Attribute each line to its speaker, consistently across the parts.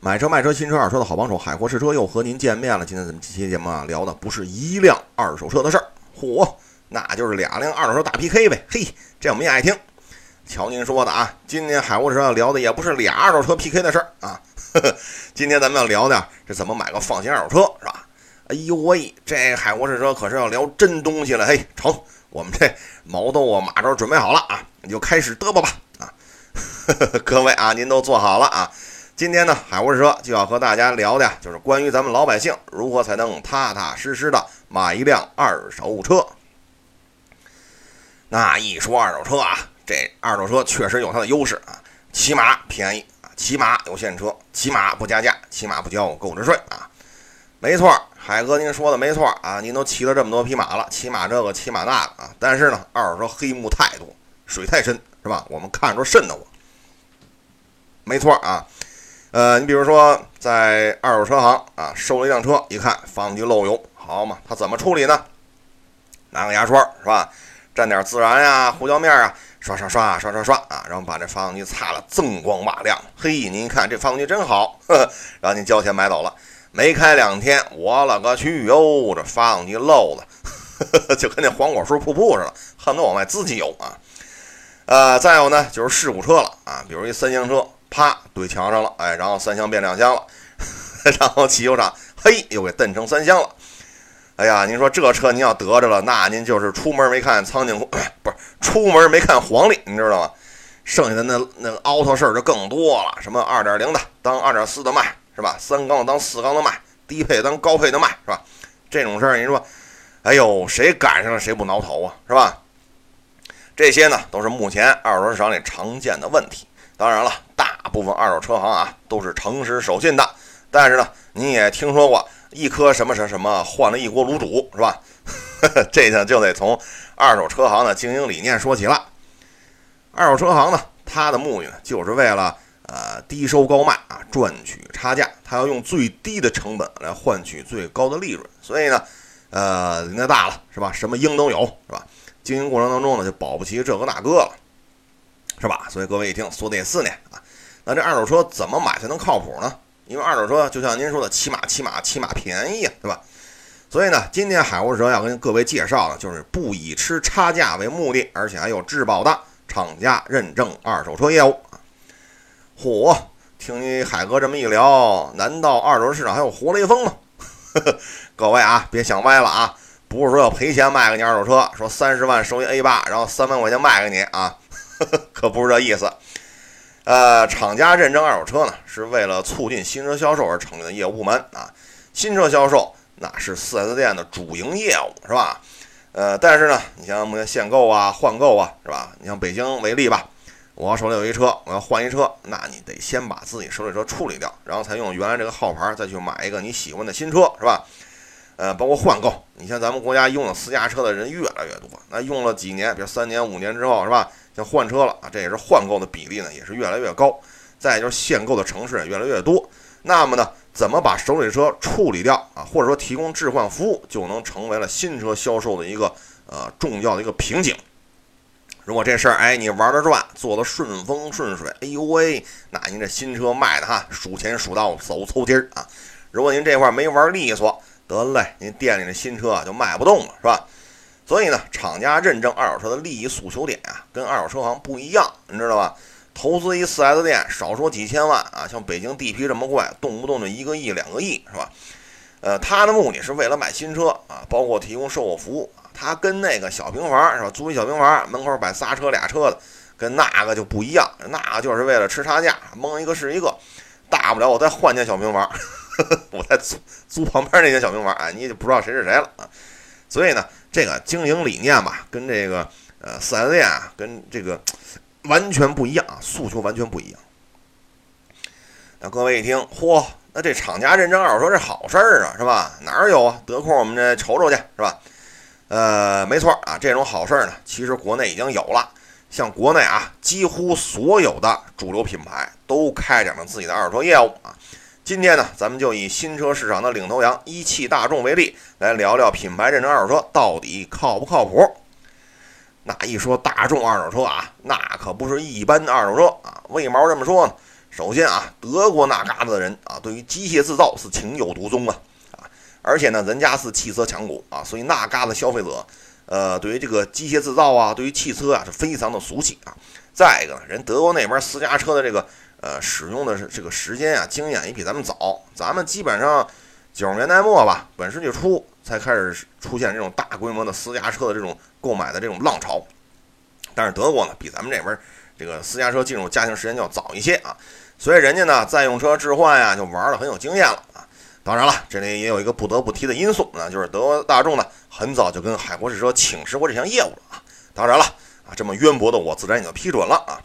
Speaker 1: 买车卖车新车二手车的好帮手，海阔试车又和您见面了。今天咱们这期节目啊，聊的不是一辆二手车的事儿，嚯，那就是俩辆二手车大 PK 呗。嘿，这我们也爱听。瞧您说的啊，今天海阔试车要聊的也不是俩二手车 PK 的事儿啊。呵呵，今天咱们要聊的是怎么买个放心二手车，是吧？哎呦喂，这海阔试车可是要聊真东西了。嘿，成，我们这毛豆啊、马扎准备好了啊，你就开始嘚啵吧啊！呵呵，各位啊，您都坐好了啊。今天呢，海沃士车就要和大家聊的，就是关于咱们老百姓如何才能踏踏实实的买一辆二手车。那一说二手车啊，这二手车确实有它的优势啊，起码便宜啊，起码有现车，起码不加价，起码不交购置税啊。没错，海哥您说的没错啊，您都骑了这么多匹马了，起码这个，起码那个啊。但是呢，二手车黑幕太多，水太深，是吧？我们看着瘆得慌。没错啊。呃，你比如说在二手车行啊，收了一辆车，一看发动机漏油，好嘛，他怎么处理呢？拿个牙刷是吧，蘸点孜然呀、胡椒面啊，刷刷刷刷刷刷啊，然后把这发动机擦了锃光瓦亮。嘿，您一看这发动机真好，呵呵，然后您交钱买走了。没开两天，我勒个去哟，这发动机漏的，就跟那黄果树瀑布似的，恨不得往外滋汽油啊。呃，再有呢，就是事故车了啊，比如一三厢车。啪，怼墙上了，哎，然后三厢变两厢了，然后汽修厂嘿又给蹬成三厢了。哎呀，您说这车您要得着了，那您就是出门没看苍井空，不是出门没看黄历，你知道吗？剩下的那那个凹头事儿就更多了，什么二点零的当二点四的卖，是吧？三缸的当四缸的卖，低配当高配的卖，是吧？这种事儿，您说，哎呦，谁赶上了谁不挠头啊，是吧？这些呢，都是目前二手车市场里常见的问题。当然了，部分二手车行啊都是诚实守信的，但是呢，你也听说过一颗什么什么什么换了一锅卤煮是吧？这呢就得从二手车行的经营理念说起了。二手车行呢，它的目的呢就是为了呃低收高卖啊，赚取差价，它要用最低的成本来换取最高的利润，所以呢，呃，人家大了是吧？什么鹰都有是吧？经营过程当中呢，就保不齐这个那个了。是吧？所以各位一听说的也是呢啊，那这二手车怎么买才能靠谱呢？因为二手车就像您说的，起码起码起码便宜呀，对吧？所以呢，今天海沃车要跟各位介绍的就是不以吃差价为目的，而且还有质保的厂家认证二手车业务。嚯，听你海哥这么一聊，难道二手市场还有活雷锋吗？各位啊，别想歪了啊，不是说要赔钱卖给你二手车，说三十万收一 A 八，然后三万块钱卖给你啊呵呵。可不是这意思，呃，厂家认证二手车呢，是为了促进新车销售而成立的业务部门啊。新车销售那是 4S 店的主营业务，是吧？呃，但是呢，你像目前限购啊、换购啊，是吧？你像北京为例吧，我手里有一车，我要换一车，那你得先把自己手里车处理掉，然后才用原来这个号牌再去买一个你喜欢的新车，是吧？呃，包括换购，你像咱们国家用了私家车的人越来越多，那用了几年，比如三年、五年之后，是吧？像换车了啊，这也是换购的比例呢，也是越来越高。再就是限购的城市也越来越多。那么呢，怎么把手里车处理掉啊，或者说提供置换服务，就能成为了新车销售的一个呃重要的一个瓶颈。如果这事儿哎你玩得转，做得顺风顺水，哎呦喂，那您这新车卖的哈数钱数到手抽筋儿啊。如果您这块没玩利索，得嘞，您店里的新车就卖不动了，是吧？所以呢，厂家认证二手车的利益诉求点啊，跟二手车行不一样，你知道吧？投资一 4S 店，少说几千万啊，像北京地皮这么贵，动不动就一个亿、两个亿，是吧？呃，他的目的是为了卖新车啊，包括提供售后服务啊。他跟那个小平房是吧？租一小平房，门口摆仨车俩车的，跟那个就不一样，那个就是为了吃差价，蒙一个是一个，大不了我再换间小平房，我再租租旁边那间小平房，哎，你也就不知道谁是谁了啊。所以呢。这个经营理念吧，跟这个呃四 S 店啊，跟这个完全不一样啊，诉求完全不一样。那各位一听，嚯，那这厂家认证二手车这好事儿啊，是吧？哪儿有啊？得空我们这瞅瞅去，是吧？呃，没错啊，这种好事儿呢，其实国内已经有了。像国内啊，几乎所有的主流品牌都开展了自己的二手车业务啊。今天呢，咱们就以新车市场的领头羊一汽大众为例，来聊聊品牌认证二手车到底靠不靠谱。那一说大众二手车啊，那可不是一般的二手车啊。为毛这么说呢？首先啊，德国那嘎达的人啊，对于机械制造是情有独钟啊啊，而且呢，人家是汽车强国啊，所以那嘎达消费者，呃，对于这个机械制造啊，对于汽车啊，是非常的熟悉啊。再一个，人德国那边私家车的这个呃使用的这个时间啊，经验也比咱们早，咱们基本上九十年代末吧，本世纪初才开始出现这种大规模的私家车的这种购买的这种浪潮，但是德国呢，比咱们这边。这个私家车进入家庭时间要早一些啊，所以人家呢在用车置换呀就玩的很有经验了啊。当然了，这里也有一个不得不提的因素那，就是德国大众呢很早就跟海博士车请示过这项业务了啊。当然了啊，这么渊博的我自然也就批准了啊。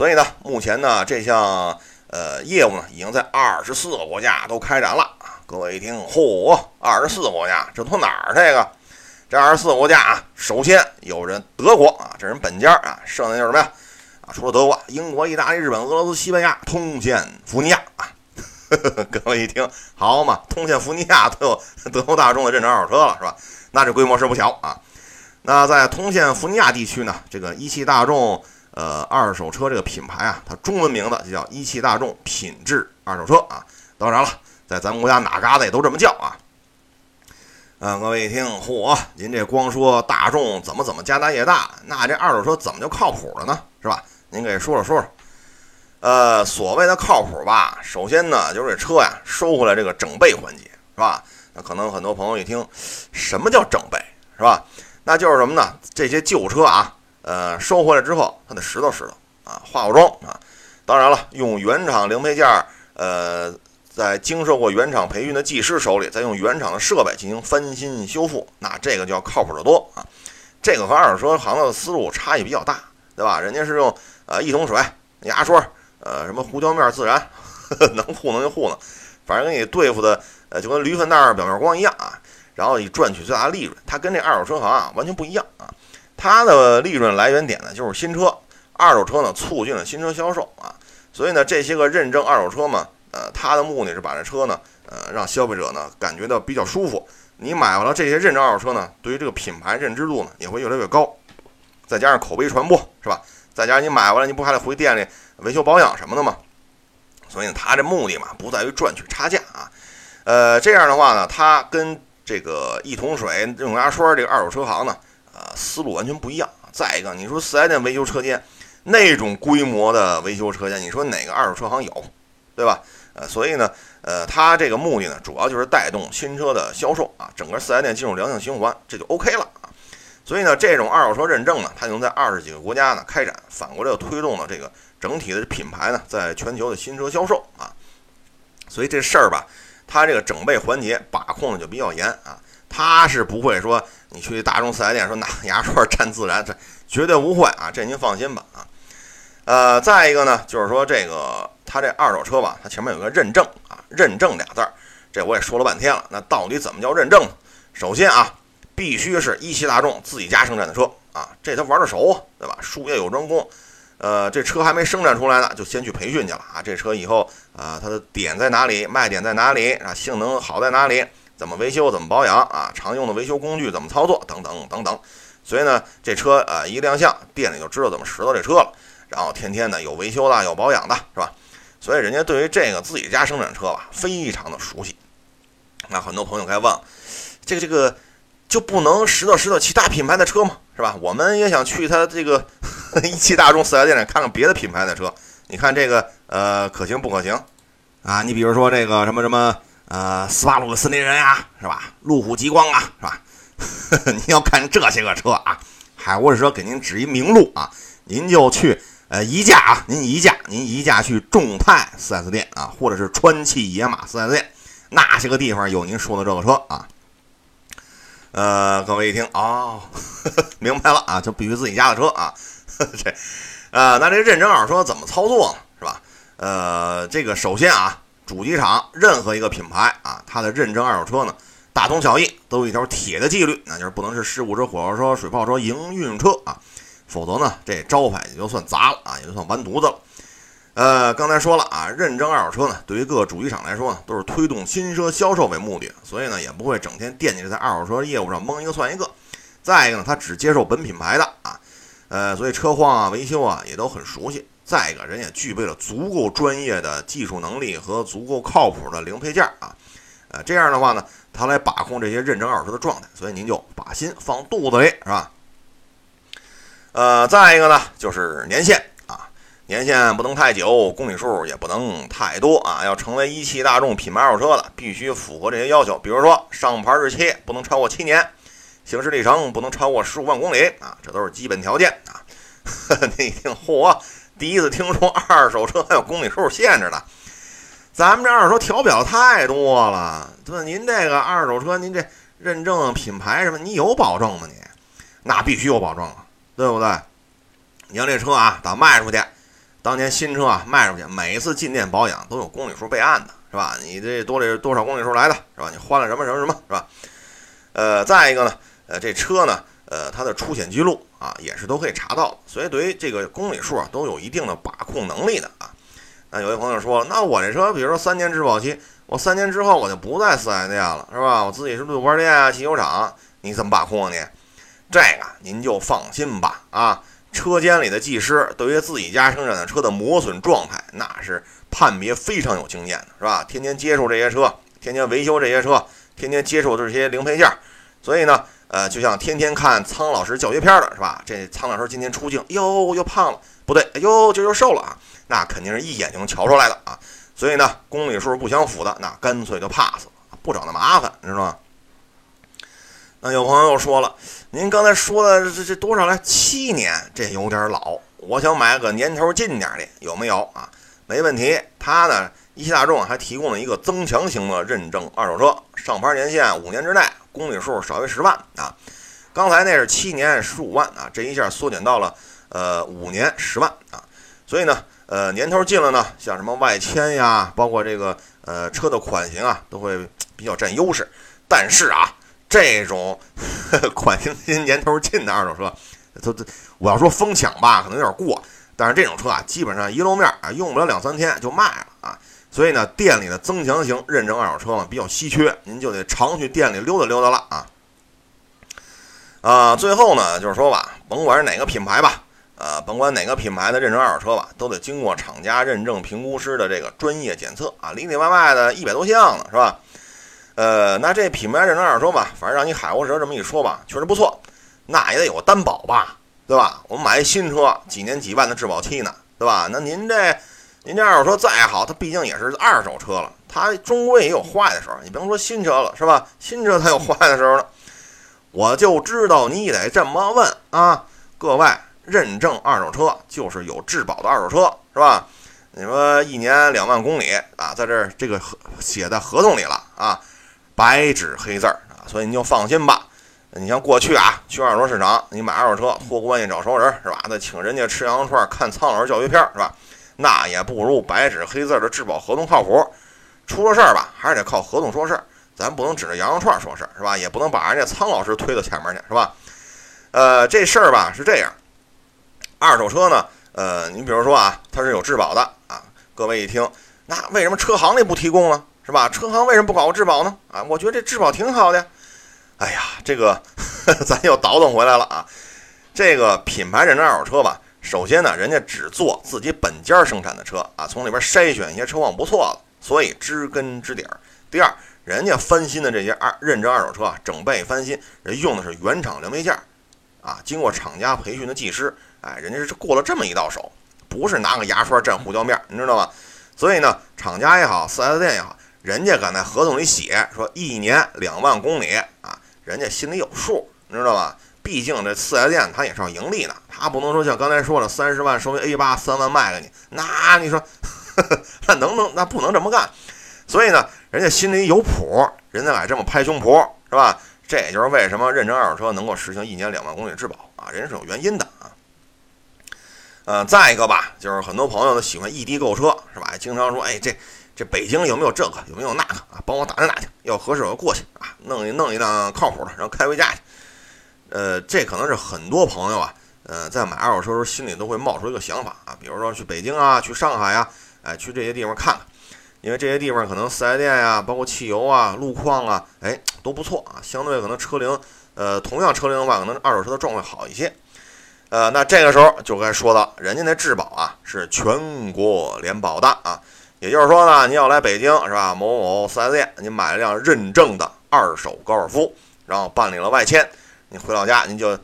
Speaker 1: 所以呢，目前呢这项呃业务呢已经在二十四个国家都开展了。各位一听，嚯，二十四个国家，这都哪儿？这个这二十四个国家啊，首先有人德国啊，这人本家啊，剩下就是什么呀？啊除了德国、英国、意大利、日本、俄罗斯、西班牙，通县福尼亚啊！各位一听，好嘛，通县福尼亚都有德国大众的认证二手车了，是吧？那这规模是不小啊。那在通县福尼亚地区呢，这个一汽大众呃二手车这个品牌啊，它中文名字就叫一汽大众品质二手车啊。当然了，在咱们国家哪嘎达也都这么叫啊。啊，各位一听，嚯，您这光说大众怎么怎么家大业大，那这二手车怎么就靠谱了呢？是吧？您给说说说说，呃，所谓的靠谱吧，首先呢，就是这车呀，收回来这个整备环节，是吧？那可能很多朋友一听，什么叫整备，是吧？那就是什么呢？这些旧车啊，呃，收回来之后，它得拾掇拾掇啊，化化妆啊。当然了，用原厂零配件儿，呃，在经受过原厂培训的技师手里，再用原厂的设备进行翻新修复，那这个就要靠谱得多啊。这个和二手车行的思路差异比较大，对吧？人家是用。呃，一桶水、牙刷，呃，什么胡椒面自然，能糊弄就糊弄，反正给你对付的，呃，就跟驴粪蛋儿表面光一样啊。然后以赚取最大利润，它跟这二手车行啊完全不一样啊。它的利润来源点呢就是新车，二手车呢促进了新车销售啊。所以呢，这些个认证二手车嘛，呃，它的目的是把这车呢，呃，让消费者呢感觉到比较舒服。你买回来这些认证二手车呢，对于这个品牌认知度呢也会越来越高，再加上口碑传播，是吧？再加上你买回来，你不还得回店里维修保养什么的吗？所以呢，他这目的嘛，不在于赚取差价啊。呃，这样的话呢，他跟这个一桶水、用牙刷这个二手车行呢，思路完全不一样。再一个，你说四 S 店维修车间那种规模的维修车间，你说哪个二手车行有，对吧？呃，所以呢，呃，它这个目的呢，主要就是带动新车的销售啊，整个四 S 店进入良性循环，这就 OK 了啊。所以呢，这种二手车认证呢，它能在二十几个国家呢开展，反过来又推动了这个整体的品牌呢，在全球的新车销售啊。所以这事儿吧，它这个整备环节把控的就比较严啊。他是不会说你去大众四 S 店说拿牙刷蘸自然，这绝对不会啊，这您放心吧啊。呃，再一个呢，就是说这个它这二手车吧，它前面有个认证啊，认证俩字儿，这我也说了半天了。那到底怎么叫认证呢？首先啊。必须是一汽大众自己家生产的车啊，这他玩的熟，对吧？术业有专攻，呃，这车还没生产出来呢，就先去培训去了啊。这车以后啊，它的点在哪里，卖点在哪里啊？性能好在哪里？怎么维修？怎么保养啊？常用的维修工具怎么操作？等等等等。所以呢，这车啊一亮相，店里就知道怎么拾掇这车了。然后天天呢有维修的，有保养的，是吧？所以人家对于这个自己家生产车吧，非常的熟悉。那很多朋友该问，这个这个。就不能拾掇拾掇其他品牌的车吗？是吧？我们也想去他这个 一汽大众四 S 店里看看别的品牌的车。你看这个呃可行不可行啊？你比如说这个什么什么呃斯巴鲁的森林人呀，是吧？路虎极光啊，是吧？您要看这些个车啊，海沃士车给您指一明路啊，您就去呃宜家啊，您宜家您宜家去众泰四 S 店啊，或者是川汽野马四 S 店，那些个地方有您说的这个车啊。呃，各位一听哦呵呵，明白了啊，就必须自己家的车啊，这，呃，那这认证二手车怎么操作呢？是吧？呃，这个首先啊，主机厂任何一个品牌啊，它的认证二手车呢，大同小异，都有一条铁的纪律，那就是不能是事故车、火烧车、水泡车、营运车啊，否则呢，这招牌也就算砸了啊，也就算完犊子了。呃，刚才说了啊，认证二手车呢，对于各个主机厂来说呢，都是推动新车销售为目的，所以呢，也不会整天惦记着在二手车业务上蒙一个算一个。再一个呢，他只接受本品牌的啊，呃，所以车况啊、维修啊也都很熟悉。再一个，人也具备了足够专业的技术能力和足够靠谱的零配件啊。呃，这样的话呢，他来把控这些认证二手车的状态，所以您就把心放肚子里，是吧？呃，再一个呢，就是年限啊，年限不能太久，公里数也不能太多啊。要成为一汽大众品牌二手车的，必须符合这些要求。比如说，上牌日期不能超过七年，行驶里程不能超过十五万公里啊，这都是基本条件啊。你听，嚯，第一次听说二手车还有公里数限制的。咱们这二手车调表太多了，对吧？您这个二手车，您这认证品牌什么，你有保证吗？你那必须有保证啊，对不对？你像这车啊，打卖出去，当年新车啊卖出去，每一次进店保养都有公里数备案的，是吧？你这多里多少公里数来的，是吧？你换了什么什么什么，是吧？呃，再一个呢，呃，这车呢，呃，它的出险记录啊，也是都可以查到，所以对于这个公里数啊，都有一定的把控能力的啊。那有些朋友说了，那我这车，比如说三年质保期，我三年之后我就不在四 S 店了，是吧？我自己是路边店啊、汽修厂，你怎么把控啊？你这个您就放心吧，啊，车间里的技师对于自己家生产的车的磨损状态，那是判别非常有经验的，是吧？天天接触这些车，天天维修这些车，天天接触这些零配件，所以呢，呃，就像天天看苍老师教学片的是吧？这苍老师今天出镜，哟，又胖了，不对，哎呦，这又瘦了啊。那肯定是一眼就能瞧出来的啊，所以呢，公里数不相符的，那干脆就 pass 了，不找那麻烦，你知道吗？那有朋友说了，您刚才说的这这多少来？七年，这有点老，我想买个年头近点的，有没有啊？没问题，他呢，一汽大众还提供了一个增强型的认证二手车，上牌年限五年之内，公里数少于十万啊。刚才那是七年十五万啊，这一下缩减到了呃五年十万啊，所以呢。呃，年头近了呢，像什么外迁呀，包括这个呃车的款型啊，都会比较占优势。但是啊，这种 款型新、年头近的二手车，它它我要说疯抢吧，可能有点过。但是这种车啊，基本上一露面啊，用不了两三天就卖了啊。所以呢，店里的增强型认证二手车嘛，比较稀缺，您就得常去店里溜达溜达了啊。啊，最后呢，就是说吧，甭管是哪个品牌吧。呃，甭管哪个品牌的认证二手车吧，都得经过厂家认证评估师的这个专业检测啊，里里外外的一百多项呢，是吧？呃，那这品牌认证二手车吧，反正让你海沃蛇这么一说吧，确实不错，那也得有个担保吧，对吧？我们买一新车，几年几万的质保期呢，对吧？那您这您这二手车再好，它毕竟也是二手车了，它终归也有坏的时候。你甭说新车了，是吧？新车它有坏的时候呢。我就知道你得这么问啊，各位。认证二手车就是有质保的二手车，是吧？你说一年两万公里啊，在这这个合写在合同里了啊，白纸黑字儿啊，所以你就放心吧。你像过去啊，去二手车市场，你买二手车托关系找熟人是吧？再请人家吃羊肉串看苍老师教学片是吧？那也不如白纸黑字的质保合同靠谱。出了事儿吧，还是得靠合同说事儿，咱不能指着羊肉串说事儿是吧？也不能把人家苍老师推到前面去是吧？呃，这事儿吧是这样。二手车呢？呃，你比如说啊，它是有质保的啊。各位一听，那为什么车行里不提供呢？是吧？车行为什么不搞个质保呢？啊，我觉得这质保挺好的。哎呀，这个 咱又倒腾回来了啊。这个品牌认证二手车吧，首先呢，人家只做自己本家生产的车啊，从里边筛选一些车况不错的，所以知根知底儿。第二，人家翻新的这些二认证二手车啊，整备翻新，人用的是原厂零配件啊，经过厂家培训的技师。哎，人家是过了这么一道手，不是拿个牙刷蘸胡椒面，你知道吗？所以呢，厂家也好，4S 店也好，人家敢在合同里写说一年两万公里啊，人家心里有数，你知道吧？毕竟这 4S 店它也是要盈利的，他不能说像刚才说的三十万收一 A 八，三万卖给你，那你说 那能不能那不能这么干？所以呢，人家心里有谱，人家敢这么拍胸脯，是吧？这也就是为什么认证二手车能够实行一年两万公里质保啊，人是有原因的啊。呃，再一个吧，就是很多朋友都喜欢异地购车，是吧？经常说，哎，这这北京有没有这个，有没有那个啊？帮我打听打听，要合适我就过去啊，弄一弄一辆靠谱的，然后开回家去。呃，这可能是很多朋友啊，呃，在买二手车时候心里都会冒出一个想法啊，比如说去北京啊，去上海呀，哎，去这些地方看看，因为这些地方可能四 S 店呀，包括汽油啊、路况啊，哎，都不错啊，相对可能车龄，呃，同样车龄的话，可能二手车的状况好一些。呃，那这个时候就该说到，人家那质保啊是全国联保的啊，也就是说呢，您要来北京是吧？某某四 S 店，您买了辆认证的二手高尔夫，然后办理了外迁，您回老家，您就。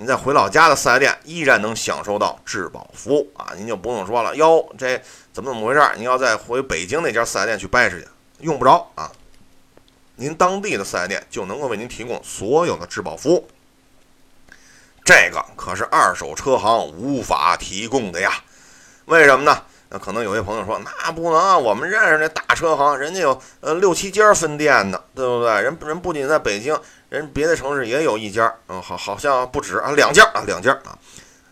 Speaker 1: 您在回老家的四 S 店依然能享受到质保服务啊，您就不用说了哟，这怎么怎么回事？您要再回北京那家四 S 店去掰扯去，用不着啊。您当地的四 S 店就能够为您提供所有的质保服务，这个可是二手车行无法提供的呀。为什么呢？那可能有些朋友说，那不能，我们认识那大车行，人家有呃六七家分店呢，对不对？人人不仅在北京。人别的城市也有一家，嗯，好，好像不止啊，两家啊，两家啊。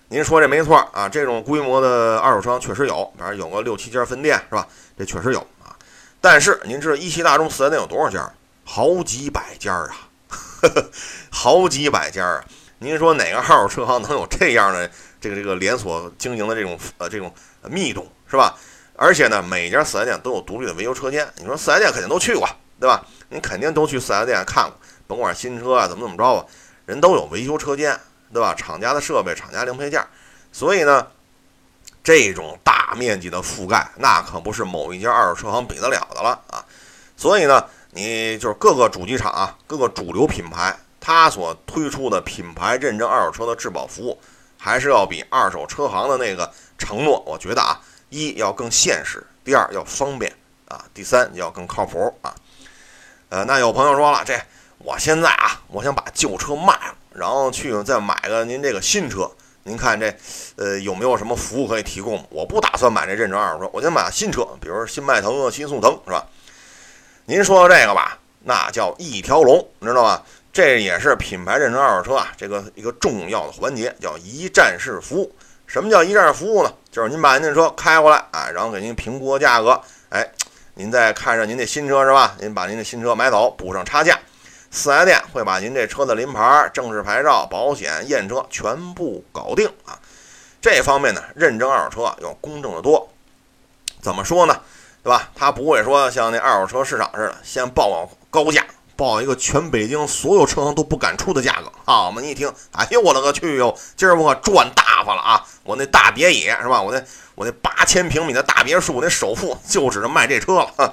Speaker 1: 您说这没错啊，这种规模的二手车确实有，反正有个六七家分店是吧？这确实有啊。但是您知道一汽大众四 S 店有多少家？好几百家啊，呵 呵好几百家啊。您说哪个二手车行能有这样的这个这个连锁经营的这种呃这种密度是吧？而且呢，每家四 S 店都有独立的维修车间。你说四 S 店肯定都去过对吧？您肯定都去四 S 店看过。甭管新车啊怎么怎么着啊，人都有维修车间，对吧？厂家的设备、厂家零配件，所以呢，这种大面积的覆盖，那可不是某一家二手车行比得了的了啊！所以呢，你就是各个主机厂啊，各个主流品牌，它所推出的品牌认证二手车的质保服务，还是要比二手车行的那个承诺，我觉得啊，一要更现实，第二要方便啊，第三要更靠谱啊。呃，那有朋友说了，这。我现在啊，我想把旧车卖了，然后去再买个您这个新车。您看这，呃，有没有什么服务可以提供？我不打算买这认证二手车，我先买新车，比如新迈腾、新速腾，是吧？您说的这个吧，那叫一条龙，你知道吧？这也是品牌认证二手车啊，这个一个重要的环节，叫一站式服务。什么叫一站式服务呢？就是您把您的车开过来啊，然后给您评估价格，哎，您再看上您那新车是吧？您把您的新车买走，补上差价。四 S 店会把您这车的临牌、正式牌照、保险、验车全部搞定啊！这方面呢，认证二手车要公正的多。怎么说呢？对吧？他不会说像那二手车市场似的，先报高价，报一个全北京所有车行都不敢出的价格啊！我们一听，哎呦我勒个去哟！今儿我可赚大发了啊！我那大别野是吧？我那我那八千平米的大别墅，那首付就指着卖这车了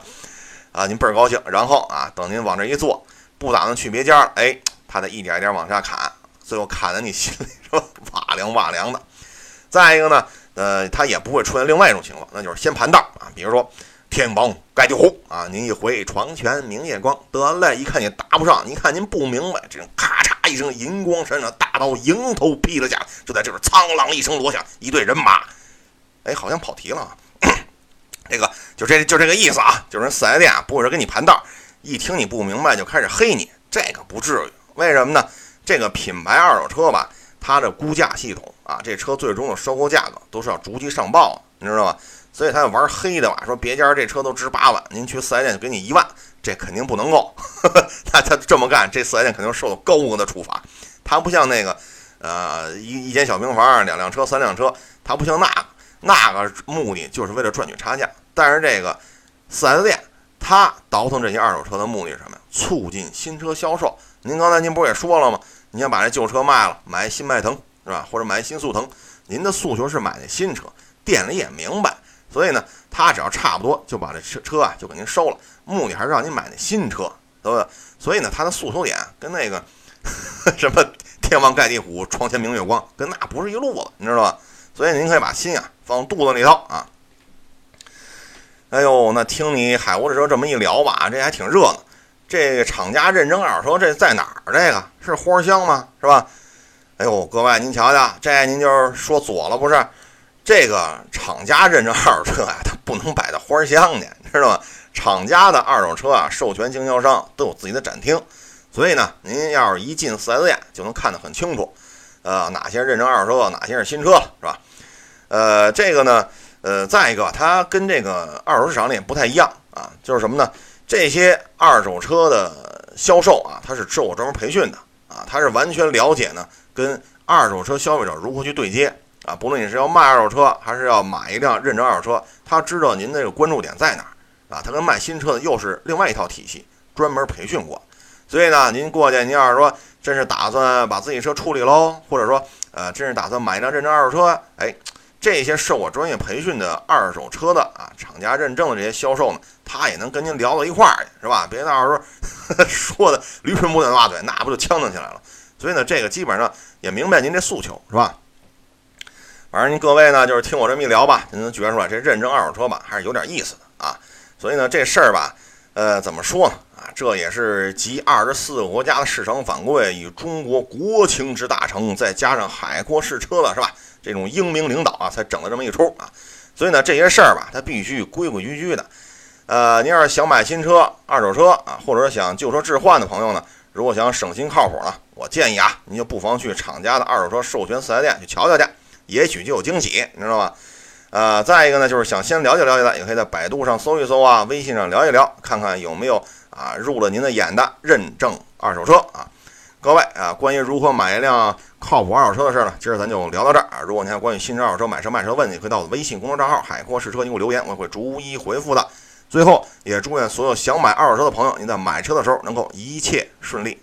Speaker 1: 啊！您倍儿高兴，然后啊，等您往这一坐。不打算去别家了，哎，他得一点一点往下砍，最后砍的你心里是吧？哇凉哇凉的。再一个呢，呃，他也不会出现另外一种情况，那就是先盘道啊。比如说天王盖地虎啊，您一回床前明月光，得嘞，一看你答不上，你看您不明白，这种咔嚓一声银光闪闪，大刀迎头劈了下来，就在这边苍啷一声锣响，一队人马，哎，好像跑题了。这个就这就这个意思啊，就是四 S 店啊，不会说给你盘道。一听你不明白就开始黑你，这个不至于。为什么呢？这个品牌二手车吧，它的估价系统啊，这车最终的收购价格都是要逐级上报的，你知道吧？所以他要玩黑的吧，说别家这车都值八万，您去四 S 店就给你一万，这肯定不能够。那他这么干，这四 S 店肯定受到高额的处罚。他不像那个，呃，一一间小平房，两辆车、三辆车，他不像那个，那个目的就是为了赚取差价。但是这个四 S 店。他倒腾这些二手车的目的是什么？促进新车销售。您刚才您不是也说了吗？你想把这旧车卖了，买新迈腾是吧？或者买新速腾？您的诉求是买那新车，店里也明白。所以呢，他只要差不多就把这车车啊就给您收了，目的还是让您买那新车，对不对？所以呢，他的诉求点跟那个 什么天王盖地虎、床前明月光，跟那不是一路子，你知道吧？所以您可以把心啊放肚子里头啊。哎呦，那听你海沃的车这么一聊吧，这还挺热闹。这个厂家认证二手车这在哪儿？这个是花乡吗？是吧？哎呦，各位您瞧瞧，这您就是说左了不是？这个厂家认证二手车啊，它不能摆到花乡去，知道吗？厂家的二手车啊，授权经销商都有自己的展厅，所以呢，您要是一进四 S 店就能看得很清楚，呃，哪些认证二手车，哪些是新车，是吧？呃，这个呢。呃，再一个，它跟这个二手市场里也不太一样啊，就是什么呢？这些二手车的销售啊，它是受过专门培训的啊，它是完全了解呢，跟二手车消费者如何去对接啊。不论你是要卖二手车，还是要买一辆认证二手车，他知道您这个关注点在哪儿啊。他跟卖新车的又是另外一套体系，专门培训过。所以呢，您过去，您要是说真是打算把自己车处理喽，或者说呃，真是打算买一辆认证二手车，哎，这些受过专业培训的二手车的啊，厂家认证的这些销售呢，他也能跟您聊到一块儿去，是吧？别到时候 说的驴唇不对马嘴，那不就呛呛起来了？所以呢，这个基本上也明白您这诉求，是吧？反正您各位呢，就是听我这么一聊吧，您能觉出来这认证二手车吧，还是有点意思的啊。所以呢，这事儿吧，呃，怎么说呢？啊，这也是集二十四个国家的市场反馈与中国国情之大成，再加上海阔试车了，是吧？这种英明领导啊，才整了这么一出啊。所以呢，这些事儿吧，它必须规规矩矩的。呃，您要是想买新车、二手车啊，或者想旧车置换的朋友呢，如果想省心靠谱呢，我建议啊，您就不妨去厂家的二手车授权四 S 店去瞧瞧去。也许就有惊喜，你知道吧？呃，再一个呢，就是想先了解了解的，也可以在百度上搜一搜啊，微信上聊一聊，看看有没有啊入了您的眼的认证二手车啊。各位啊，关于如何买一辆靠谱二手车的事呢，今儿咱就聊到这儿啊。如果您还关于新车、二手车买车卖车的问题，可以到我的微信公众账号“海阔试车”给我留言，我会逐一回复的。最后，也祝愿所有想买二手车的朋友，您在买车的时候能够一切顺利。